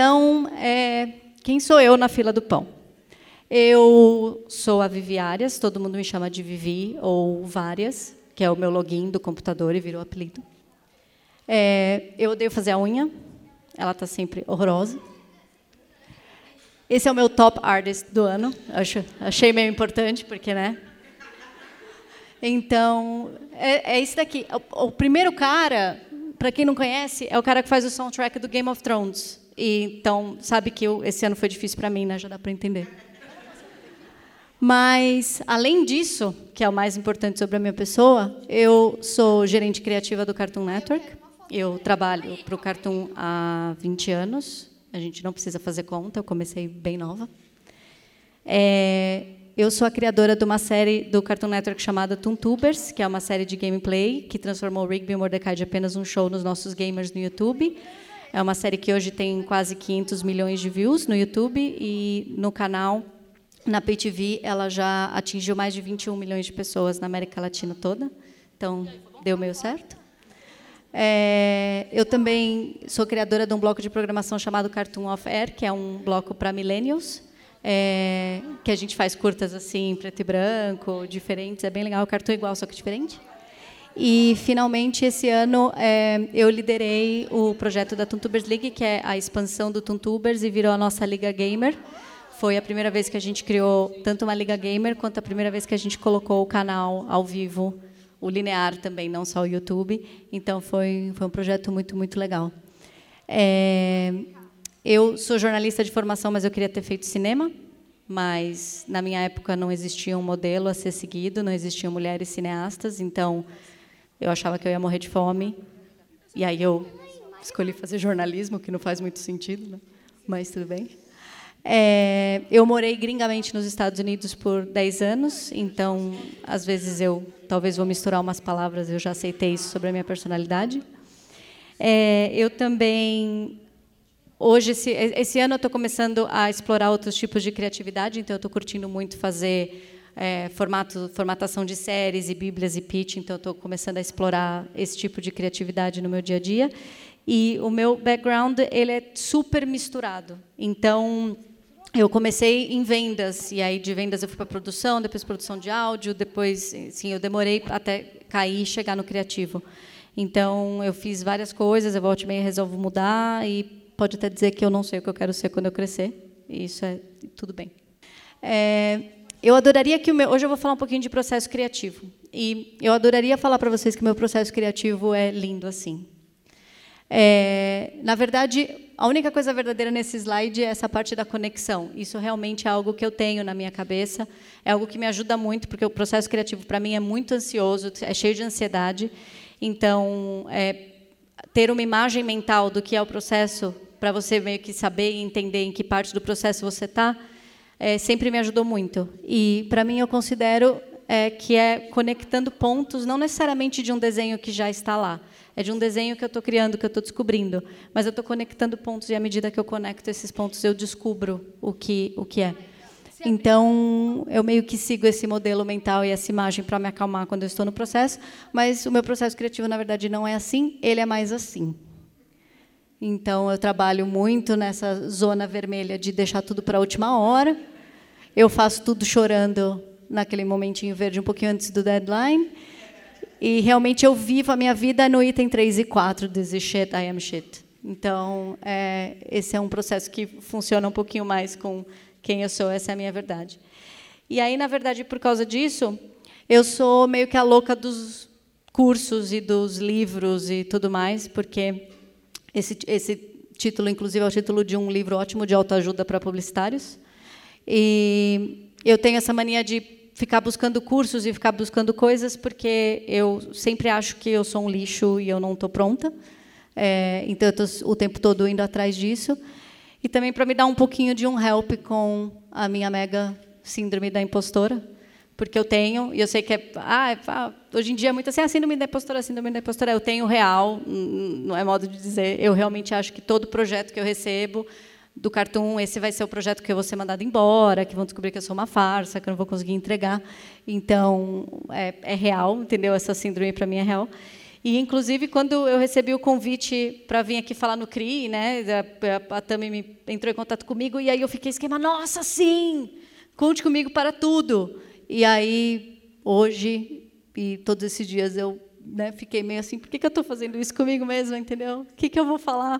Então, é, quem sou eu na fila do pão? Eu sou a Vivi Arias, todo mundo me chama de Vivi ou Várias, que é o meu login do computador e virou apelido. É, eu odeio fazer a unha, ela está sempre horrorosa. Esse é o meu top artist do ano, acho, achei meio importante, porque, né? Então, é, é isso daqui. O, o primeiro cara, para quem não conhece, é o cara que faz o soundtrack do Game of Thrones. E, então, sabe que eu, esse ano foi difícil para mim, né? Já dá para entender. Mas, além disso, que é o mais importante sobre a minha pessoa, eu sou gerente criativa do Cartoon Network. Eu trabalho para o Cartoon há 20 anos. A gente não precisa fazer conta, eu comecei bem nova. É, eu sou a criadora de uma série do Cartoon Network chamada Toontubers, que é uma série de gameplay que transformou Rigby e Mordecai de apenas um show nos nossos gamers no YouTube. É uma série que hoje tem quase 500 milhões de views no YouTube e no canal na PayTV, ela já atingiu mais de 21 milhões de pessoas na América Latina toda. Então, deu meio certo. É, eu também sou criadora de um bloco de programação chamado Cartoon of Air, que é um bloco para millennials, é, que a gente faz curtas assim, preto e branco, diferentes. É bem legal, o cartoon é igual, só que diferente. E, finalmente, esse ano, é, eu liderei o projeto da Tuntubers League, que é a expansão do Tuntubers, e virou a nossa Liga Gamer. Foi a primeira vez que a gente criou tanto uma Liga Gamer quanto a primeira vez que a gente colocou o canal ao vivo, o linear também, não só o YouTube. Então foi, foi um projeto muito, muito legal. É, eu sou jornalista de formação, mas eu queria ter feito cinema. Mas na minha época não existia um modelo a ser seguido, não existiam mulheres cineastas, então eu achava que eu ia morrer de fome. E aí eu escolhi fazer jornalismo, que não faz muito sentido, né? mas tudo bem. É, eu morei gringamente nos Estados Unidos por 10 anos, então, às vezes, eu talvez vou misturar umas palavras, eu já aceitei isso sobre a minha personalidade. É, eu também. Hoje, esse, esse ano, eu estou começando a explorar outros tipos de criatividade, então, eu estou curtindo muito fazer é, formato, formatação de séries e bíblias e pitch, então, estou começando a explorar esse tipo de criatividade no meu dia a dia. E o meu background ele é super misturado. Então, eu comecei em vendas e aí de vendas eu fui para produção, depois produção de áudio, depois, sim, eu demorei até cair e chegar no criativo. Então eu fiz várias coisas, eu volto e meia resolvo mudar e pode até dizer que eu não sei o que eu quero ser quando eu crescer. E isso é tudo bem. É, eu adoraria que o meu, hoje eu vou falar um pouquinho de processo criativo e eu adoraria falar para vocês que meu processo criativo é lindo assim. É, na verdade, a única coisa verdadeira nesse slide é essa parte da conexão. Isso realmente é algo que eu tenho na minha cabeça, é algo que me ajuda muito, porque o processo criativo para mim é muito ansioso, é cheio de ansiedade. Então, é, ter uma imagem mental do que é o processo, para você meio que saber e entender em que parte do processo você está, é, sempre me ajudou muito. E, para mim, eu considero é, que é conectando pontos, não necessariamente de um desenho que já está lá, é de um desenho que eu estou criando, que eu estou descobrindo. Mas eu estou conectando pontos e à medida que eu conecto esses pontos, eu descubro o que, o que é. Então, eu meio que sigo esse modelo mental e essa imagem para me acalmar quando eu estou no processo, mas o meu processo criativo, na verdade, não é assim, ele é mais assim. Então, eu trabalho muito nessa zona vermelha de deixar tudo para a última hora. Eu faço tudo chorando naquele momentinho verde, um pouquinho antes do deadline. E realmente eu vivo a minha vida no item 3 e 4 desse shit, I am shit. Então, é, esse é um processo que funciona um pouquinho mais com quem eu sou, essa é a minha verdade. E aí, na verdade, por causa disso, eu sou meio que a louca dos cursos e dos livros e tudo mais, porque esse, esse título, inclusive, é o título de um livro ótimo de autoajuda para publicitários. E eu tenho essa mania de ficar buscando cursos e ficar buscando coisas, porque eu sempre acho que eu sou um lixo e eu não estou pronta. É, então, eu estou o tempo todo indo atrás disso. E também para me dar um pouquinho de um help com a minha mega síndrome da impostora, porque eu tenho, e eu sei que é, ah, é, ah, hoje em dia é muito assim, ah, síndrome da impostora, síndrome da impostora, eu tenho real, não é modo de dizer, eu realmente acho que todo projeto que eu recebo, do Cartoon, esse vai ser o projeto que eu vou ser mandado embora, que vão descobrir que eu sou uma farsa, que eu não vou conseguir entregar. Então, é, é real, entendeu? Essa síndrome para mim é real. E, inclusive, quando eu recebi o convite para vir aqui falar no CRI, né, a, a, a Tami me entrou em contato comigo, e aí eu fiquei esquema, nossa, sim! Conte comigo para tudo. E aí, hoje, e todos esses dias, eu né, fiquei meio assim, por que, que eu estou fazendo isso comigo mesmo, entendeu? O que, que eu vou falar?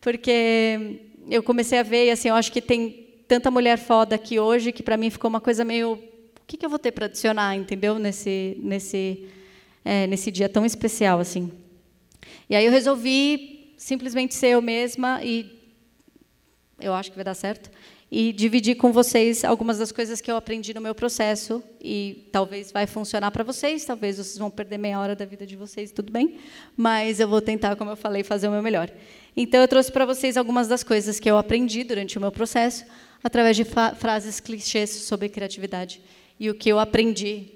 Porque eu comecei a ver, e assim, eu acho que tem tanta mulher foda aqui hoje que para mim ficou uma coisa meio, o que, que eu vou ter para adicionar, entendeu? Nesse nesse é, nesse dia tão especial assim. E aí eu resolvi simplesmente ser eu mesma e eu acho que vai dar certo e dividir com vocês algumas das coisas que eu aprendi no meu processo. E talvez vai funcionar para vocês, talvez vocês vão perder meia hora da vida de vocês, tudo bem, mas eu vou tentar, como eu falei, fazer o meu melhor. Então eu trouxe para vocês algumas das coisas que eu aprendi durante o meu processo através de frases clichês sobre criatividade. E o que eu aprendi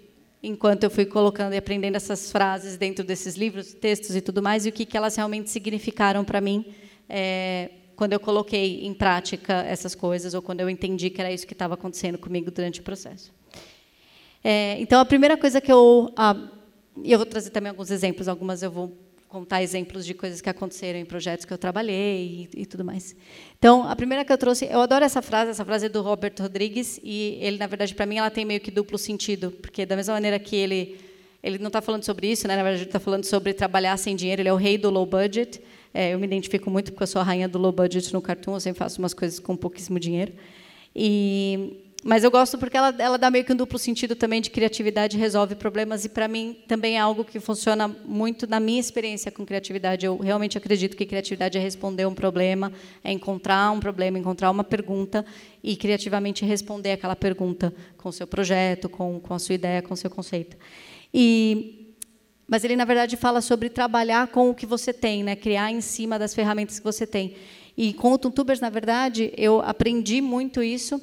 enquanto eu fui colocando e aprendendo essas frases dentro desses livros, textos e tudo mais, e o que, que elas realmente significaram para mim é, quando eu coloquei em prática essas coisas ou quando eu entendi que era isso que estava acontecendo comigo durante o processo. É, então, a primeira coisa que eu... Ah, eu vou trazer também alguns exemplos, algumas eu vou contar exemplos de coisas que aconteceram em projetos que eu trabalhei e, e, tudo mais. Então, a primeira que eu trouxe, eu adoro essa frase, essa frase é do Robert Rodrigues e ele, na verdade, para mim, ela tem meio que duplo sentido, porque da mesma maneira que ele ele não está falando sobre isso, né? Na verdade, ele está falando sobre trabalhar sem dinheiro. Ele é o rei do low budget. É, eu me identifico muito porque eu sou a rainha do low budget no Cartoon, eu sempre faço umas coisas com pouquíssimo dinheiro. E, mas eu gosto porque ela, ela dá meio que um duplo sentido também de criatividade, resolve problemas, e para mim também é algo que funciona muito na minha experiência com criatividade. Eu realmente acredito que criatividade é responder um problema, é encontrar um problema, encontrar uma pergunta e criativamente responder aquela pergunta com o seu projeto, com, com a sua ideia, com o seu conceito. E mas ele, na verdade, fala sobre trabalhar com o que você tem, né? criar em cima das ferramentas que você tem. E com o Tuntubers, na verdade, eu aprendi muito isso,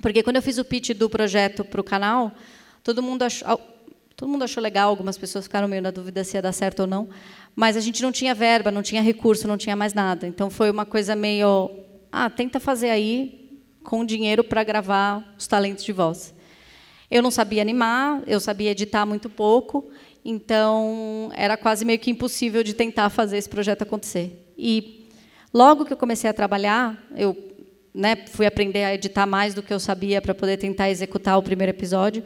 porque quando eu fiz o pitch do projeto para o canal, todo mundo achou, todo mundo achou legal, algumas pessoas ficaram meio na dúvida se ia dar certo ou não, mas a gente não tinha verba, não tinha recurso, não tinha mais nada. Então foi uma coisa meio, ah, tenta fazer aí com dinheiro para gravar os talentos de voz. Eu não sabia animar, eu sabia editar muito pouco, então, era quase meio que impossível de tentar fazer esse projeto acontecer. E logo que eu comecei a trabalhar, eu né, fui aprender a editar mais do que eu sabia para poder tentar executar o primeiro episódio.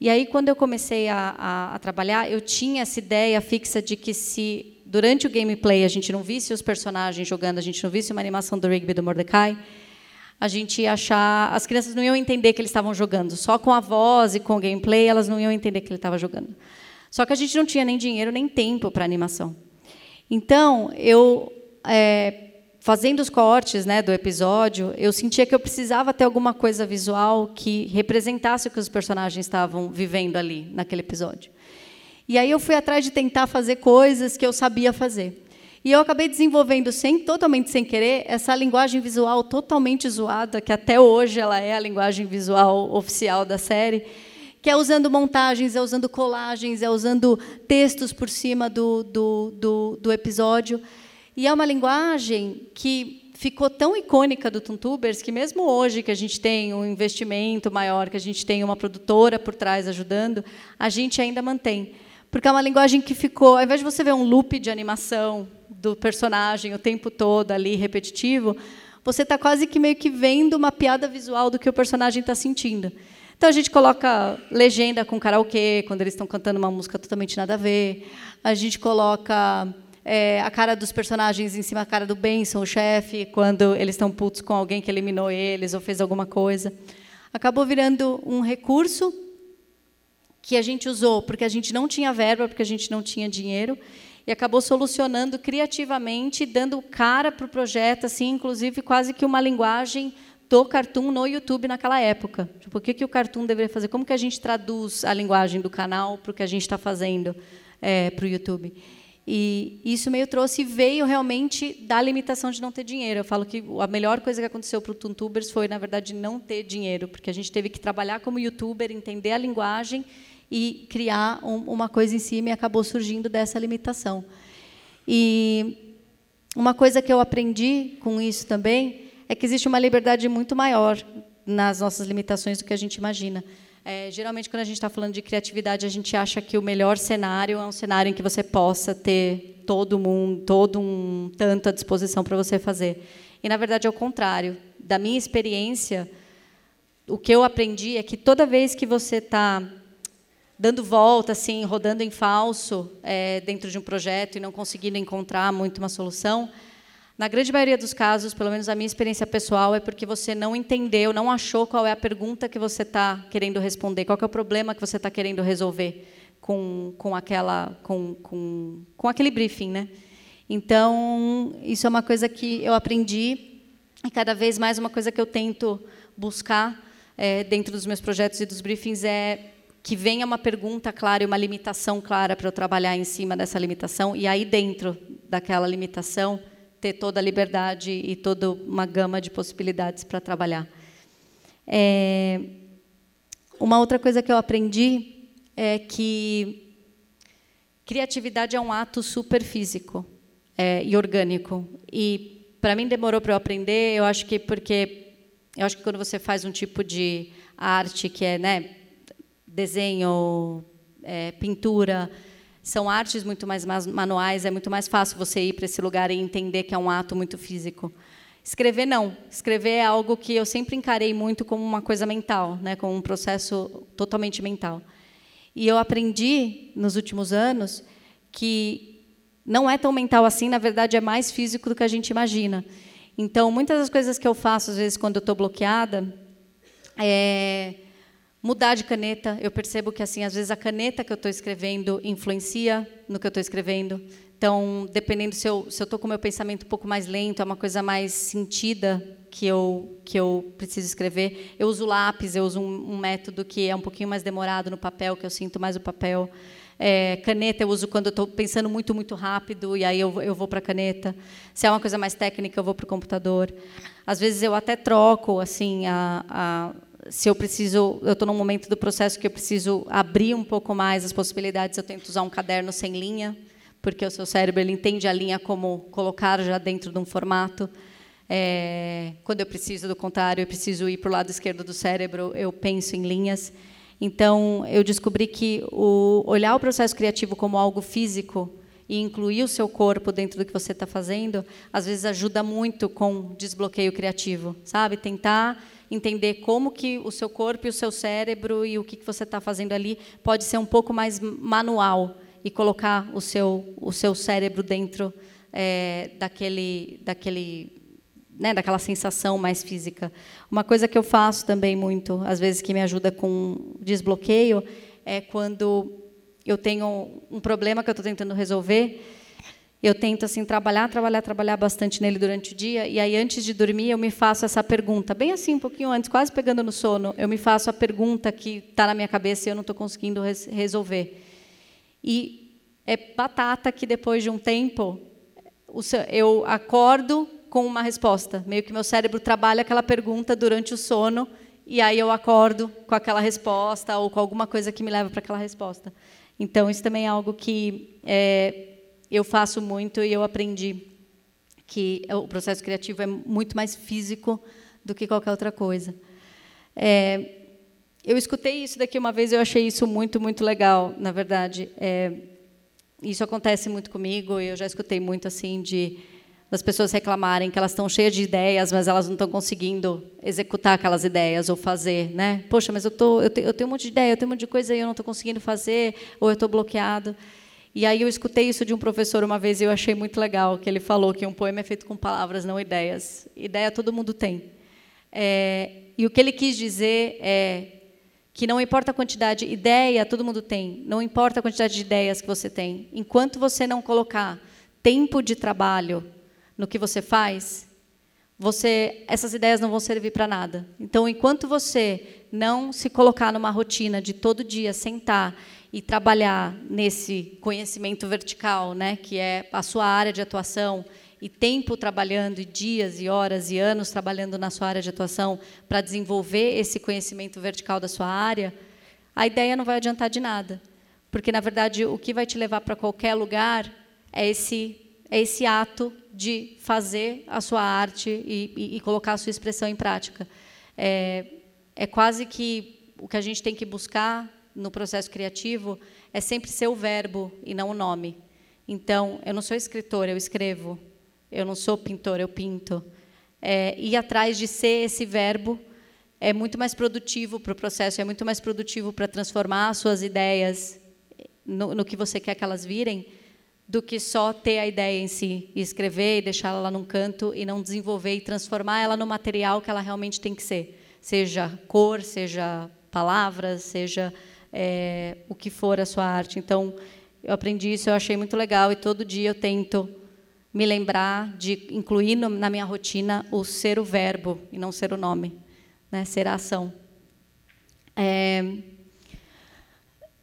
E aí, quando eu comecei a, a, a, trabalhar, eu tinha essa ideia fixa de que se durante o gameplay a gente não visse os personagens jogando, a gente não visse uma animação do Rigby do Mordecai, a gente ia achar, as crianças não iam entender que eles estavam jogando. Só com a voz e com o gameplay elas não iam entender que ele estava jogando. Só que a gente não tinha nem dinheiro nem tempo para animação. Então, eu, é, fazendo os cortes né, do episódio, eu sentia que eu precisava ter alguma coisa visual que representasse o que os personagens estavam vivendo ali, naquele episódio. E aí eu fui atrás de tentar fazer coisas que eu sabia fazer. E eu acabei desenvolvendo, sem, totalmente sem querer, essa linguagem visual totalmente zoada, que até hoje ela é a linguagem visual oficial da série, é usando montagens, é usando colagens, é usando textos por cima do, do, do, do episódio. E é uma linguagem que ficou tão icônica do Tuntubers que mesmo hoje que a gente tem um investimento maior, que a gente tem uma produtora por trás ajudando, a gente ainda mantém. Porque é uma linguagem que ficou, ao invés de você ver um loop de animação do personagem o tempo todo ali repetitivo, você está quase que meio que vendo uma piada visual do que o personagem está sentindo. Então a gente coloca legenda com karaokê, quando eles estão cantando uma música totalmente nada a ver. A gente coloca é, a cara dos personagens em cima da cara do Benson, o chefe, quando eles estão putos com alguém que eliminou eles ou fez alguma coisa. Acabou virando um recurso que a gente usou porque a gente não tinha verba, porque a gente não tinha dinheiro, e acabou solucionando criativamente, dando cara para o projeto, assim, inclusive quase que uma linguagem do cartoon no YouTube naquela época. Tipo, o que, que o cartoon deveria fazer? Como que a gente traduz a linguagem do canal para o que a gente está fazendo é, para o YouTube? E isso meio trouxe veio realmente da limitação de não ter dinheiro. Eu falo que a melhor coisa que aconteceu para o Tuntubers foi, na verdade, não ter dinheiro, porque a gente teve que trabalhar como youtuber, entender a linguagem e criar um, uma coisa em cima e acabou surgindo dessa limitação. E uma coisa que eu aprendi com isso também é que existe uma liberdade muito maior nas nossas limitações do que a gente imagina. É, geralmente, quando a gente está falando de criatividade, a gente acha que o melhor cenário é um cenário em que você possa ter todo mundo, todo um tanto à disposição para você fazer. E na verdade é o contrário. Da minha experiência, o que eu aprendi é que toda vez que você está dando volta, assim, rodando em falso é, dentro de um projeto e não conseguindo encontrar muito uma solução, na grande maioria dos casos, pelo menos a minha experiência pessoal, é porque você não entendeu, não achou qual é a pergunta que você está querendo responder, qual é o problema que você está querendo resolver com, com, aquela, com, com, com aquele briefing. Né? Então, isso é uma coisa que eu aprendi e cada vez mais uma coisa que eu tento buscar é, dentro dos meus projetos e dos briefings é que venha uma pergunta clara e uma limitação clara para eu trabalhar em cima dessa limitação e aí dentro daquela limitação ter toda a liberdade e toda uma gama de possibilidades para trabalhar. É, uma outra coisa que eu aprendi é que criatividade é um ato super físico é, e orgânico. E para mim demorou para eu aprender. Eu acho que porque eu acho que quando você faz um tipo de arte que é, né, desenho, é, pintura, são artes muito mais manuais, é muito mais fácil você ir para esse lugar e entender que é um ato muito físico. Escrever não. Escrever é algo que eu sempre encarei muito como uma coisa mental, né, como um processo totalmente mental. E eu aprendi nos últimos anos que não é tão mental assim, na verdade é mais físico do que a gente imagina. Então, muitas das coisas que eu faço às vezes quando eu estou bloqueada é mudar de caneta. Eu percebo que assim, às vezes a caneta que eu estou escrevendo influencia no que eu estou escrevendo. Então, dependendo se eu estou com o meu pensamento um pouco mais lento, é uma coisa mais sentida que eu que eu preciso escrever. Eu uso lápis, eu uso um, um método que é um pouquinho mais demorado no papel, que eu sinto mais o papel. É, caneta eu uso quando estou pensando muito, muito rápido, e aí eu, eu vou para a caneta. Se é uma coisa mais técnica, eu vou para o computador. Às vezes eu até troco assim a, a se eu preciso, eu estou num momento do processo que eu preciso abrir um pouco mais as possibilidades, eu tento usar um caderno sem linha, porque o seu cérebro ele entende a linha como colocar já dentro de um formato. É, quando eu preciso do contrário, eu preciso ir para o lado esquerdo do cérebro, eu penso em linhas. Então, eu descobri que o olhar o processo criativo como algo físico e incluir o seu corpo dentro do que você está fazendo, às vezes ajuda muito com desbloqueio criativo, sabe? Tentar entender como que o seu corpo e o seu cérebro e o que, que você está fazendo ali pode ser um pouco mais manual e colocar o seu o seu cérebro dentro é, daquele daquele né, daquela sensação mais física. Uma coisa que eu faço também muito, às vezes que me ajuda com desbloqueio, é quando eu tenho um problema que eu estou tentando resolver eu tento assim trabalhar, trabalhar, trabalhar bastante nele durante o dia e aí antes de dormir eu me faço essa pergunta, bem assim um pouquinho antes, quase pegando no sono, eu me faço a pergunta que está na minha cabeça e eu não estou conseguindo res resolver. E é batata que depois de um tempo eu acordo com uma resposta, meio que meu cérebro trabalha aquela pergunta durante o sono e aí eu acordo com aquela resposta ou com alguma coisa que me leva para aquela resposta. Então isso também é algo que é, eu faço muito e eu aprendi que o processo criativo é muito mais físico do que qualquer outra coisa. É, eu escutei isso daqui uma vez, eu achei isso muito, muito legal, na verdade. É, isso acontece muito comigo, eu já escutei muito assim de das pessoas reclamarem que elas estão cheias de ideias, mas elas não estão conseguindo executar aquelas ideias ou fazer, né? Poxa, mas eu tô, eu, te, eu tenho um monte de ideia, eu tenho um monte de coisa e eu não estou conseguindo fazer, ou eu estou bloqueado. E aí eu escutei isso de um professor uma vez e eu achei muito legal, que ele falou que um poema é feito com palavras, não ideias. Ideia todo mundo tem. É, e o que ele quis dizer é que não importa a quantidade, ideia todo mundo tem, não importa a quantidade de ideias que você tem, enquanto você não colocar tempo de trabalho no que você faz, você, essas ideias não vão servir para nada. Então, enquanto você não se colocar numa rotina de todo dia sentar e trabalhar nesse conhecimento vertical, né, que é a sua área de atuação, e tempo trabalhando, e dias, e horas, e anos trabalhando na sua área de atuação para desenvolver esse conhecimento vertical da sua área, a ideia não vai adiantar de nada. Porque, na verdade, o que vai te levar para qualquer lugar é esse, é esse ato de fazer a sua arte e, e, e colocar a sua expressão em prática. É, é quase que o que a gente tem que buscar no processo criativo é sempre ser o verbo e não o nome. Então, eu não sou escritor, eu escrevo. Eu não sou pintor, eu pinto. É, ir atrás de ser esse verbo é muito mais produtivo para o processo, é muito mais produtivo para transformar as suas ideias no, no, que você quer que elas virem, do que só ter a ideia em si, e escrever e deixar ela lá num canto e não desenvolver e transformar ela no material que ela realmente tem que ser. Seja cor, seja palavras, seja é, o que for a sua arte. Então, eu aprendi isso, eu achei muito legal, e todo dia eu tento me lembrar de incluir no, na minha rotina o ser o verbo e não ser o nome né, ser a ação. É,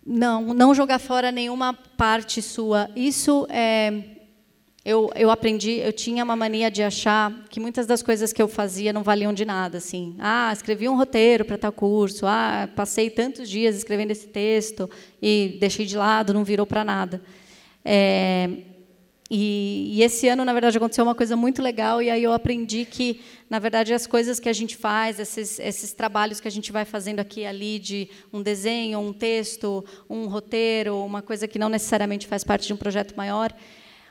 não, não jogar fora nenhuma parte sua. Isso é, eu, eu aprendi. Eu tinha uma mania de achar que muitas das coisas que eu fazia não valiam de nada. Assim, ah, escrevi um roteiro para tal curso. Ah, passei tantos dias escrevendo esse texto e deixei de lado, não virou para nada. É, e, e, esse ano, na verdade, aconteceu uma coisa muito legal, e aí eu aprendi que, na verdade, as coisas que a gente faz, esses, esses trabalhos que a gente vai fazendo aqui e ali, de um desenho, um texto, um roteiro, uma coisa que não necessariamente faz parte de um projeto maior,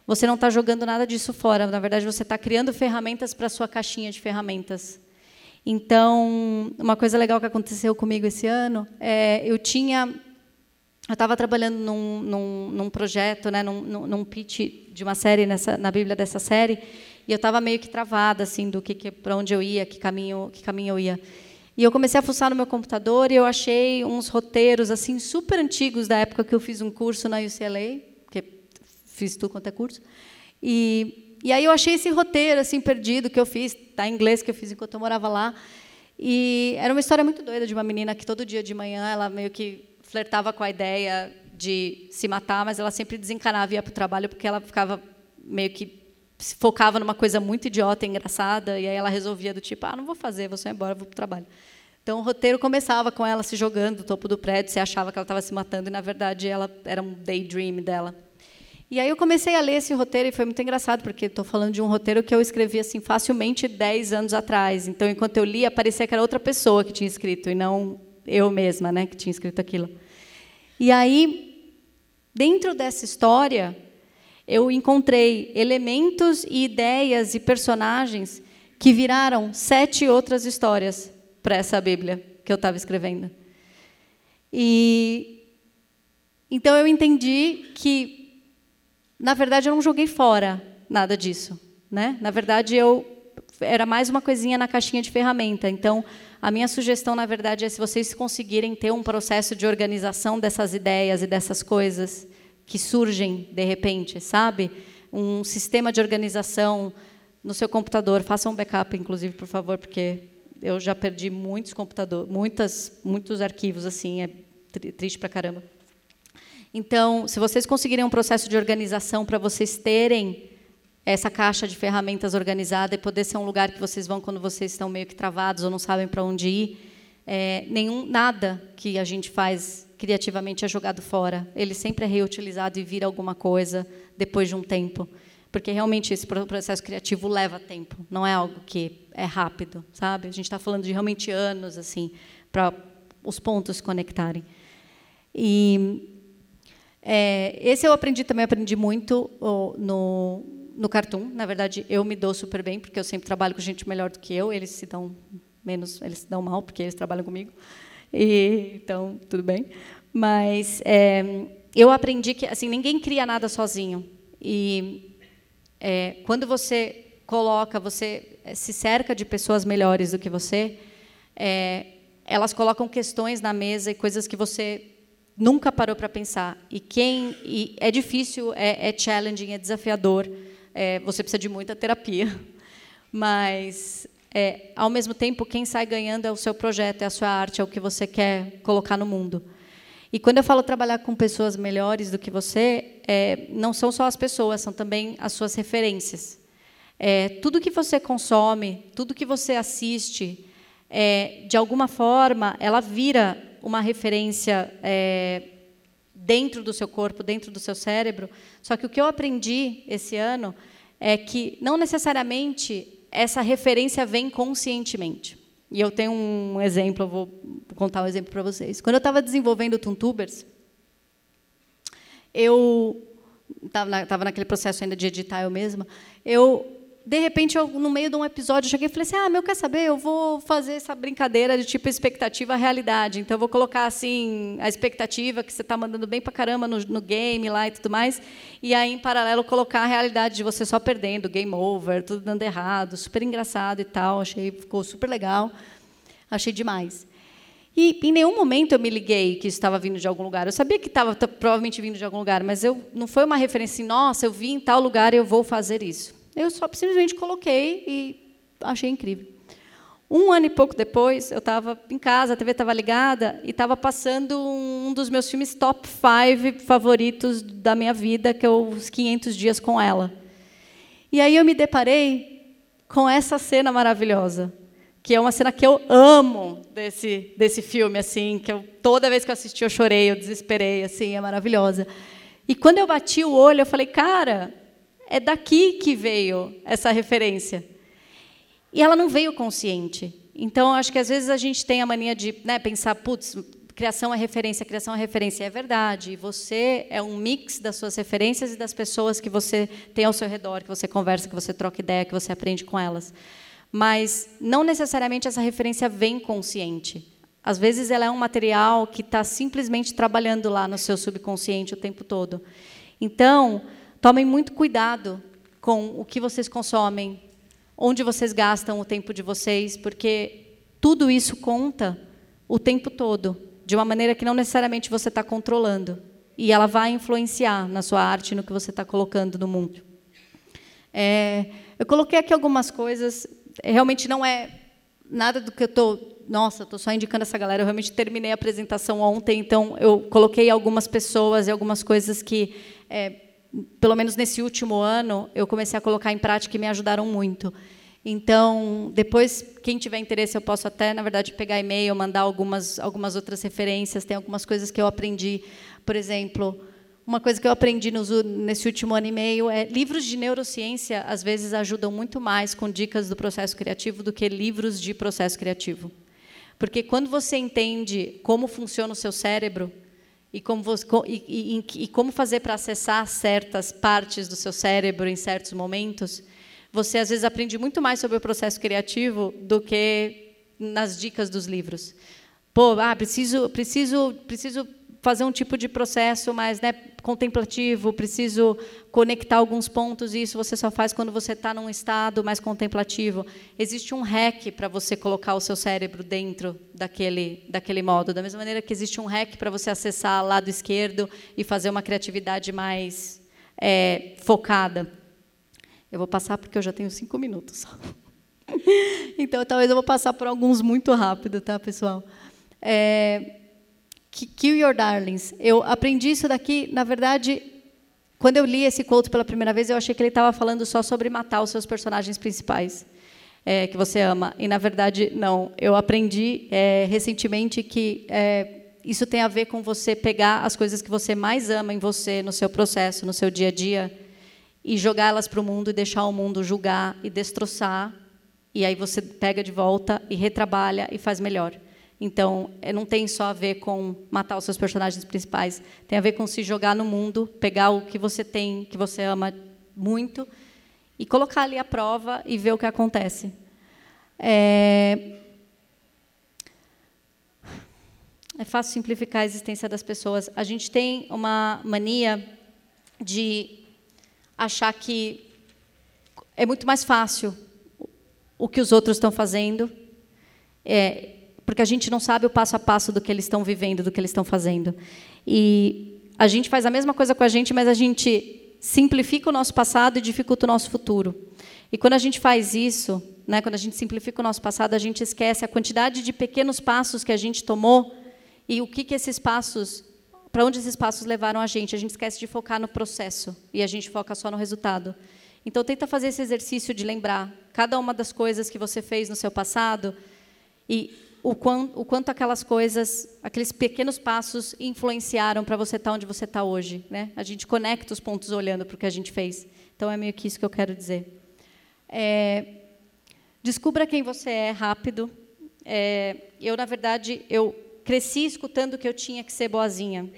você não está jogando nada disso fora. Na verdade, você está criando ferramentas para a sua caixinha de ferramentas. Então, uma coisa legal que aconteceu comigo esse ano, é, eu tinha eu estava trabalhando num, num, num, projeto, né, num, num pitch de uma série nessa, na Bíblia dessa série, e eu estava meio que travada assim do que, que para onde eu ia, que caminho, que caminho eu ia. E eu comecei a fuçar no meu computador e eu achei uns roteiros assim super antigos da época que eu fiz um curso na UCLA, fiz tudo quanto é curso. E, e aí eu achei esse roteiro assim perdido que eu fiz, tá em inglês que eu fiz enquanto eu morava lá. E era uma história muito doida de uma menina que todo dia de manhã ela meio que flertava com a ideia de se matar, mas ela sempre desencanava e ia para o trabalho porque ela ficava meio que se focava numa coisa muito idiota, engraçada, e aí ela resolvia do tipo, ah, não vou fazer, vou só embora, vou para o trabalho. Então o roteiro começava com ela se jogando do topo do prédio, você achava que ela estava se matando e na verdade ela era um daydream dela. E aí eu comecei a ler esse roteiro e foi muito engraçado, porque estou falando de um roteiro que eu escrevi assim facilmente 10 anos atrás. Então, enquanto eu lia, parecia que era outra pessoa que tinha escrito e não eu mesma, né, que tinha escrito aquilo. E aí, dentro dessa história, eu encontrei elementos e ideias e personagens que viraram sete outras histórias para essa Bíblia que eu estava escrevendo. E então eu entendi que, na verdade, eu não joguei fora nada disso, né? Na verdade, eu era mais uma coisinha na caixinha de ferramenta. Então, a minha sugestão, na verdade, é se vocês conseguirem ter um processo de organização dessas ideias e dessas coisas que surgem de repente, sabe? Um sistema de organização no seu computador. Façam um backup, inclusive, por favor, porque eu já perdi muitos computadores, muitas, muitos arquivos assim, é triste pra caramba. Então, se vocês conseguirem um processo de organização para vocês terem essa caixa de ferramentas organizada e poder ser um lugar que vocês vão quando vocês estão meio que travados ou não sabem para onde ir. É, nenhum nada que a gente faz criativamente é jogado fora. Ele sempre é reutilizado e vira alguma coisa depois de um tempo, porque realmente esse processo criativo leva tempo. Não é algo que é rápido, sabe? A gente está falando de realmente anos assim para os pontos se conectarem. E é, esse eu aprendi também aprendi muito no no Cartoon. Na verdade, eu me dou super bem, porque eu sempre trabalho com gente melhor do que eu. Eles se dão menos, eles se dão mal, porque eles trabalham comigo. E, então, tudo bem. Mas é, eu aprendi que assim ninguém cria nada sozinho. E é, quando você coloca, você se cerca de pessoas melhores do que você, é, elas colocam questões na mesa e coisas que você nunca parou para pensar. E quem e é difícil, é, é challenging, é desafiador é, você precisa de muita terapia. Mas, é, ao mesmo tempo, quem sai ganhando é o seu projeto, é a sua arte, é o que você quer colocar no mundo. E quando eu falo trabalhar com pessoas melhores do que você, é, não são só as pessoas, são também as suas referências. É, tudo que você consome, tudo que você assiste, é, de alguma forma, ela vira uma referência é, dentro do seu corpo, dentro do seu cérebro. Só que o que eu aprendi esse ano é que não necessariamente essa referência vem conscientemente. E eu tenho um exemplo, eu vou contar um exemplo para vocês. Quando eu estava desenvolvendo o Tuntubers, eu estava naquele processo ainda de editar eu mesma, eu de repente, eu, no meio de um episódio, eu cheguei e falei assim: ah, meu, quer saber? Eu vou fazer essa brincadeira de tipo expectativa realidade. Então, eu vou colocar assim a expectativa que você está mandando bem para caramba no, no, game lá e tudo mais. E aí, em paralelo, colocar a realidade de você só perdendo, game over, tudo dando errado, super engraçado e tal. Achei, ficou super legal. Achei demais. E em nenhum momento eu me liguei que isso estava vindo de algum lugar. Eu sabia que estava provavelmente vindo de algum lugar, mas eu não foi uma referência assim, nossa, eu vim em tal lugar e eu vou fazer isso. Eu só simplesmente coloquei e achei incrível. Um ano e pouco depois, eu estava em casa, a TV estava ligada e estava passando um dos meus filmes top 5 favoritos da minha vida, que é Os 500 Dias com Ela. E aí eu me deparei com essa cena maravilhosa, que é uma cena que eu amo desse, desse filme, assim, que eu, toda vez que eu assisti eu chorei, eu desesperei, assim, é maravilhosa. E quando eu bati o olho, eu falei, cara, é daqui que veio essa referência. E ela não veio consciente. Então, acho que às vezes a gente tem a mania de né, pensar, putz, criação é referência, criação é referência. É verdade. Você é um mix das suas referências e das pessoas que você tem ao seu redor, que você conversa, que você troca ideia, que você aprende com elas. Mas não necessariamente essa referência vem consciente. Às vezes ela é um material que está simplesmente trabalhando lá no seu subconsciente o tempo todo. Então, Tomem muito cuidado com o que vocês consomem, onde vocês gastam o tempo de vocês, porque tudo isso conta o tempo todo, de uma maneira que não necessariamente você está controlando. E ela vai influenciar na sua arte, no que você está colocando no mundo. É, eu coloquei aqui algumas coisas, realmente não é nada do que eu estou. Nossa, estou só indicando essa galera. Eu realmente terminei a apresentação ontem, então eu coloquei algumas pessoas e algumas coisas que é, pelo menos nesse último ano, eu comecei a colocar em prática e me ajudaram muito. Então, depois, quem tiver interesse, eu posso até, na verdade, pegar e-mail, mandar algumas, algumas outras referências. Tem algumas coisas que eu aprendi. Por exemplo, uma coisa que eu aprendi nos, nesse último ano e meio é livros de neurociência, às vezes, ajudam muito mais com dicas do processo criativo do que livros de processo criativo. Porque quando você entende como funciona o seu cérebro, e como, você, e, e, e como fazer para acessar certas partes do seu cérebro em certos momentos, você às vezes aprende muito mais sobre o processo criativo do que nas dicas dos livros. Pô, ah, preciso, preciso, preciso fazer um tipo de processo mais né, contemplativo, preciso conectar alguns pontos, e isso você só faz quando você está num estado mais contemplativo. Existe um hack para você colocar o seu cérebro dentro daquele, daquele modo, da mesma maneira que existe um hack para você acessar o lado esquerdo e fazer uma criatividade mais é, focada. Eu vou passar porque eu já tenho cinco minutos. então, talvez eu vou passar por alguns muito rápido, tá, pessoal? É, Kill Your Darlings. Eu aprendi isso daqui, na verdade, quando eu li esse quote pela primeira vez, eu achei que ele estava falando só sobre matar os seus personagens principais, é, que você ama. E, na verdade, não. Eu aprendi é, recentemente que é, isso tem a ver com você pegar as coisas que você mais ama em você, no seu processo, no seu dia a dia, e jogá-las para o mundo e deixar o mundo julgar e destroçar. E aí você pega de volta e retrabalha e faz melhor. Então, é, não tem só a ver com matar os seus personagens principais, tem a ver com se jogar no mundo, pegar o que você tem, que você ama muito, e colocar ali a prova e ver o que acontece. É, é fácil simplificar a existência das pessoas. A gente tem uma mania de achar que é muito mais fácil o que os outros estão fazendo. É, porque a gente não sabe o passo a passo do que eles estão vivendo, do que eles estão fazendo. E a gente faz a mesma coisa com a gente, mas a gente simplifica o nosso passado e dificulta o nosso futuro. E quando a gente faz isso, né, quando a gente simplifica o nosso passado, a gente esquece a quantidade de pequenos passos que a gente tomou e o que, que esses passos, para onde esses passos levaram a gente. A gente esquece de focar no processo e a gente foca só no resultado. Então, tenta fazer esse exercício de lembrar cada uma das coisas que você fez no seu passado e o quanto, o quanto aquelas coisas, aqueles pequenos passos influenciaram para você estar tá onde você está hoje. Né? A gente conecta os pontos olhando para o que a gente fez. Então, é meio que isso que eu quero dizer. É, descubra quem você é rápido. É, eu, na verdade, eu cresci escutando que eu tinha que ser boazinha.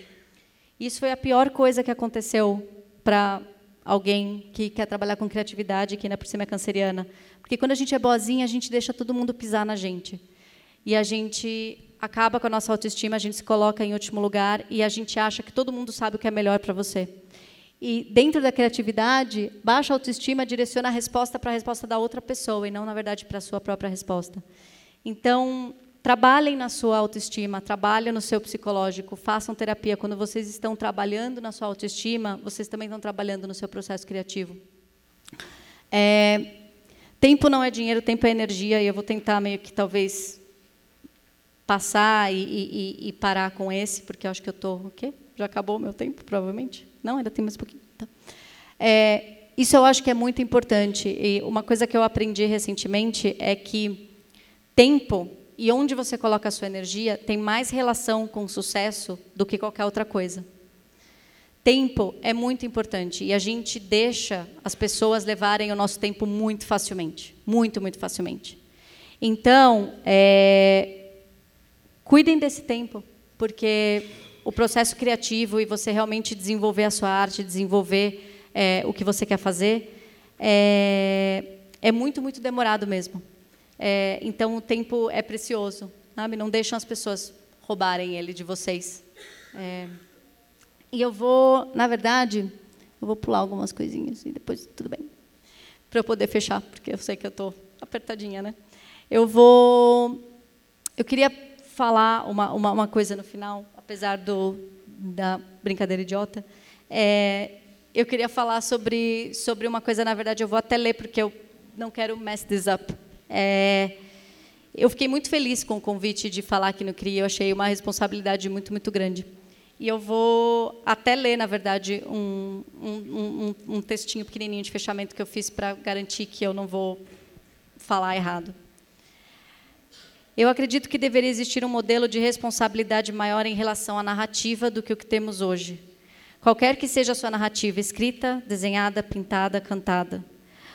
Isso foi a pior coisa que aconteceu para alguém que quer trabalhar com criatividade, que ainda por cima é canceriana. Porque quando a gente é boazinha, a gente deixa todo mundo pisar na gente. E a gente acaba com a nossa autoestima, a gente se coloca em último lugar e a gente acha que todo mundo sabe o que é melhor para você. E dentro da criatividade, baixa autoestima direciona a resposta para a resposta da outra pessoa e não, na verdade, para a sua própria resposta. Então, trabalhem na sua autoestima, trabalhem no seu psicológico, façam terapia. Quando vocês estão trabalhando na sua autoestima, vocês também estão trabalhando no seu processo criativo. É, tempo não é dinheiro, tempo é energia, e eu vou tentar meio que talvez passar e, e, e parar com esse, porque eu acho que eu estou o quê? Já acabou o meu tempo, provavelmente? Não, ainda tem mais um pouquinho. Tá. É, isso eu acho que é muito importante. E uma coisa que eu aprendi recentemente é que tempo e onde você coloca a sua energia tem mais relação com o sucesso do que qualquer outra coisa. Tempo é muito importante e a gente deixa as pessoas levarem o nosso tempo muito facilmente, muito, muito facilmente. Então, é, cuidem desse tempo, porque o processo criativo e você realmente desenvolver a sua arte, desenvolver é, o que você quer fazer, é, é muito, muito demorado mesmo. É, então, o tempo é precioso. Sabe? Não deixam as pessoas roubarem ele de vocês. E eu vou, na verdade, eu vou pular algumas coisinhas e depois tudo bem. Para eu poder fechar, porque eu sei que eu estou apertadinha, né? Eu vou. Eu queria falar uma, uma, uma coisa no final apesar do, da brincadeira idiota. É, eu queria falar sobre, sobre uma coisa, na verdade, eu vou até ler, porque eu não quero mess this up. É, eu fiquei muito feliz com o convite de falar aqui no CRI, eu achei uma responsabilidade muito, muito grande. E eu vou até ler, na verdade, um, um, um, um textinho pequenininho de fechamento que eu fiz para garantir que eu não vou falar errado. Eu acredito que deveria existir um modelo de responsabilidade maior em relação à narrativa do que o que temos hoje. Qualquer que seja a sua narrativa, escrita, desenhada, pintada, cantada.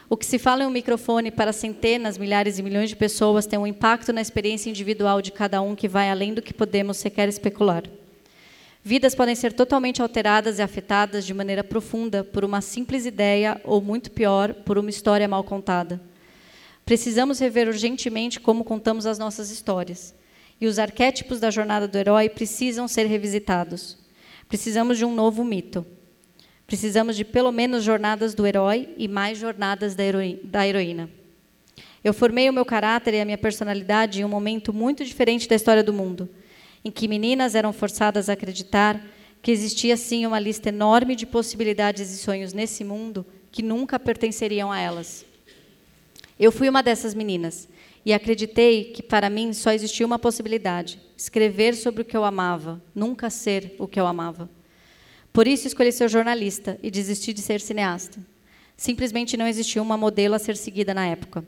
O que se fala em um microfone para centenas, milhares e milhões de pessoas tem um impacto na experiência individual de cada um que vai além do que podemos sequer especular. Vidas podem ser totalmente alteradas e afetadas de maneira profunda por uma simples ideia ou, muito pior, por uma história mal contada. Precisamos rever urgentemente como contamos as nossas histórias. E os arquétipos da jornada do herói precisam ser revisitados. Precisamos de um novo mito. Precisamos de pelo menos jornadas do herói e mais jornadas da heroína. Eu formei o meu caráter e a minha personalidade em um momento muito diferente da história do mundo, em que meninas eram forçadas a acreditar que existia sim uma lista enorme de possibilidades e sonhos nesse mundo que nunca pertenceriam a elas. Eu fui uma dessas meninas e acreditei que para mim só existia uma possibilidade: escrever sobre o que eu amava, nunca ser o que eu amava. Por isso escolhi ser jornalista e desisti de ser cineasta. Simplesmente não existia uma modelo a ser seguida na época.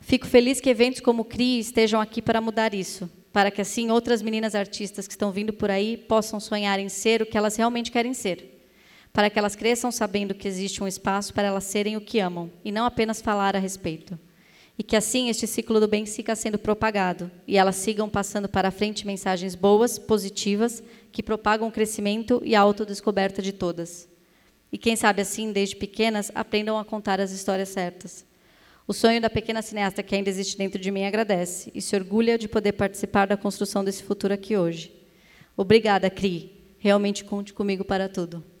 Fico feliz que eventos como o CRI estejam aqui para mudar isso, para que assim outras meninas artistas que estão vindo por aí possam sonhar em ser o que elas realmente querem ser para que elas cresçam sabendo que existe um espaço para elas serem o que amam e não apenas falar a respeito. E que assim este ciclo do bem siga sendo propagado e elas sigam passando para frente mensagens boas, positivas, que propagam o crescimento e a autodescoberta de todas. E quem sabe assim, desde pequenas, aprendam a contar as histórias certas. O sonho da pequena cineasta que ainda existe dentro de mim agradece e se orgulha de poder participar da construção desse futuro aqui hoje. Obrigada, Cri. Realmente conte comigo para tudo.